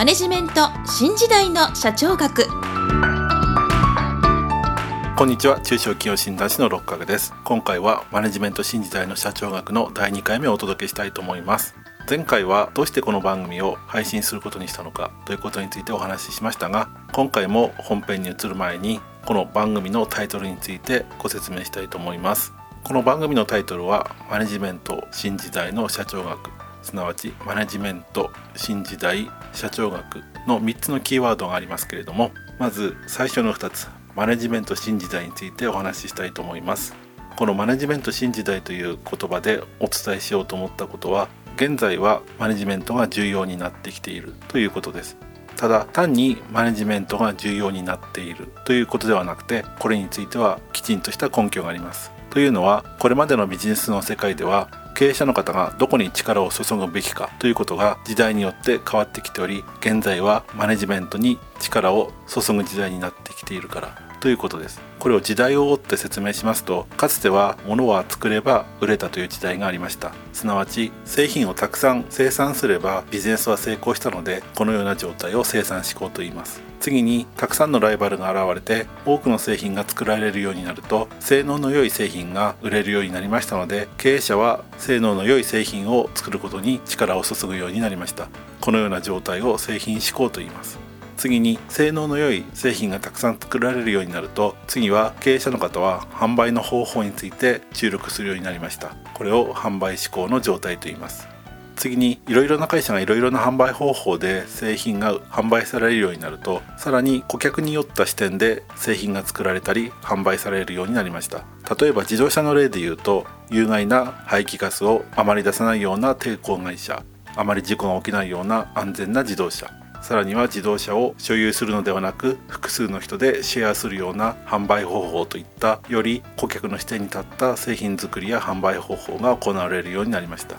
マネジメント新時代の社長学。こんにちは。中小企業診断士の六角です。今回はマネジメント新時代の社長学の第2回目をお届けしたいと思います。前回はどうしてこの番組を配信することにしたのかということについてお話ししましたが今回も本編に移る前にこの番組のタイトルについてご説明したいと思います。この番組のタイトルはマネジメント新時代の社長学。すなわちマネジメント新時代社長学の3つのキーワードがありますけれどもまず最初の2つマネジメント新時代についてお話ししたいと思います。このマネジメント新時代という言葉でお伝えしようと思ったことは現在はマネジメントが重要になってきているということです。ただ単にマネジメントが重要になっているということではなくてこれについてはきちんとした根拠があります。というのはこれまでのビジネスの世界では経営者の方がどこに力を注ぐべきかということが時代によって変わってきており現在はマネジメントに力を注ぐ時代になってきているから。ということです。これを時代を追って説明しますとかつては物は作れば売れたという時代がありました。すなわち製品をたくさん生産すればビジネスは成功したのでこのような状態を生産思考と言います。次にたくさんのライバルが現れて多くの製品が作られるようになると性能の良い製品が売れるようになりましたので経営者は性能の良い製品を作ることに力を注ぐようになりました。このような状態を製品思考と言います。次に性能の良い製品がたくさん作られるようになると次は経営者の方は販売の方法について注力するようになりました。これを販売志向の状態と言います。次にいろいろな会社がいろいろな販売方法で製品が販売されるようになるとさらに顧客によった視点で製品が作られたり販売されるようになりました。例えば自動車の例で言うと有害な排気ガスをあまり出さないような抵抗会社あまり事故が起きないような安全な自動車。さらには自動車を所有するのではなく複数の人でシェアするような販売方法といったより顧客の視点に立った製品作りや販売方法が行われるようになりました。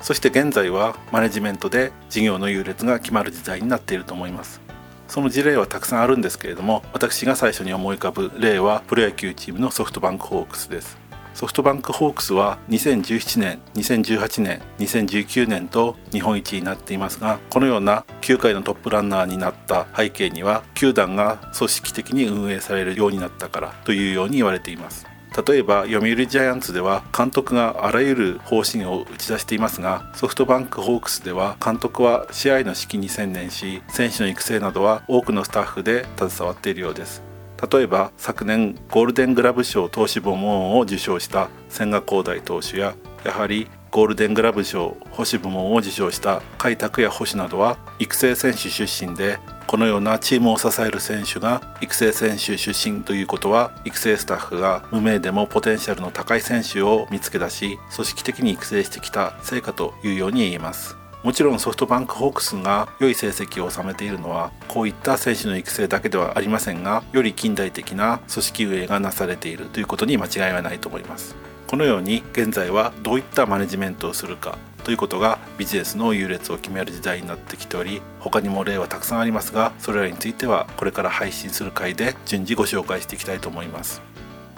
そして現在はマネジメントで事業の優劣が決まる時代になっていると思います。その事例はたくさんあるんですけれども私が最初に思い浮かぶ例はプロ野球チームのソフトバンクホークスです。ソフトバンクホークスは2017年2018年2019年と日本一になっていますがこのような球界のトップランナーになった背景には球団が組織的に運営されるようになったからというように言われています。例えば読売ジャイアンツでは監督があらゆる方針を打ち出していますがソフトバンクホークスでは監督は試合の指揮に専念し選手の育成などは多くのスタッフで携わっているようです。例えば昨年ゴールデングラブ賞投手部門を受賞した千賀滉大投手ややはりゴールデングラブ賞保守部門を受賞した甲斐拓也捕手などは育成選手出身でこのようなチームを支える選手が育成選手出身ということは育成スタッフが無名でもポテンシャルの高い選手を見つけ出し組織的に育成してきた成果というように言えます。もちろんソフトバンクホークスが良い成績を収めているのはこういった選手の育成だけではありませんがより近代的な組織運営がなされているということに間違いはないと思います。このように現在はどういったマネジメントをするかということがビジネスの優劣を決める時代になってきており他にも例はたくさんありますがそれらについてはこれから配信する回で順次ご紹介していきたいと思います。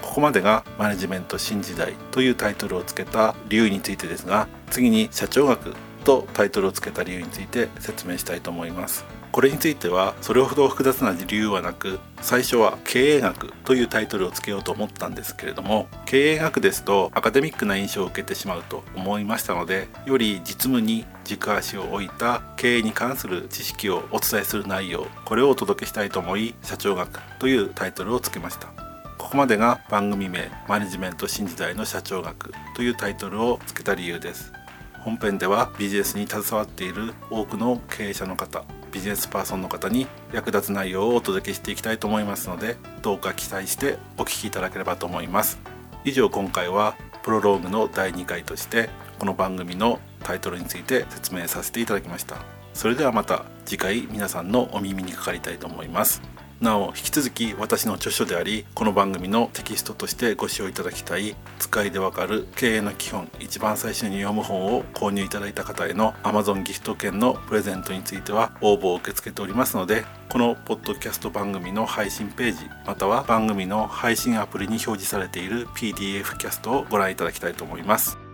ここまでがマネジメント新時代というタイトルをつけた理由についてですが次に社長学とタイトルをつけた理由について説明したいと思います。これについてはそれほど複雑な理由はなく最初は経営学というタイトルをつけようと思ったんですけれども経営学ですとアカデミックな印象を受けてしまうと思いましたのでより実務に軸足を置いた経営に関する知識をお伝えする内容これをお届けしたいと思い社長学というタイトルをつけました。ここまでが番組名マネジメント新時代の社長学というタイトルをつけた理由です。本編ではビジネスに携わっている多くの経営者の方ビジネスパーソンの方に役立つ内容をお届けしていきたいと思いますのでどうか期待してお聴きいただければと思います。以上今回はプロローグの第2回としてこの番組のタイトルについて説明させていただきました。それではまた次回皆さんのお耳にかかりたいと思います。なお引き続き私の著書でありこの番組のテキストとしてご使用いただきたい使いでわかる経営の基本一番最初に読む本を購入いただいた方への Amazon ギフト券のプレゼントについては応募を受け付けておりますのでこのポッドキャスト番組の配信ページまたは番組の配信アプリに表示されている PDF キャストをご覧いただきたいと思います。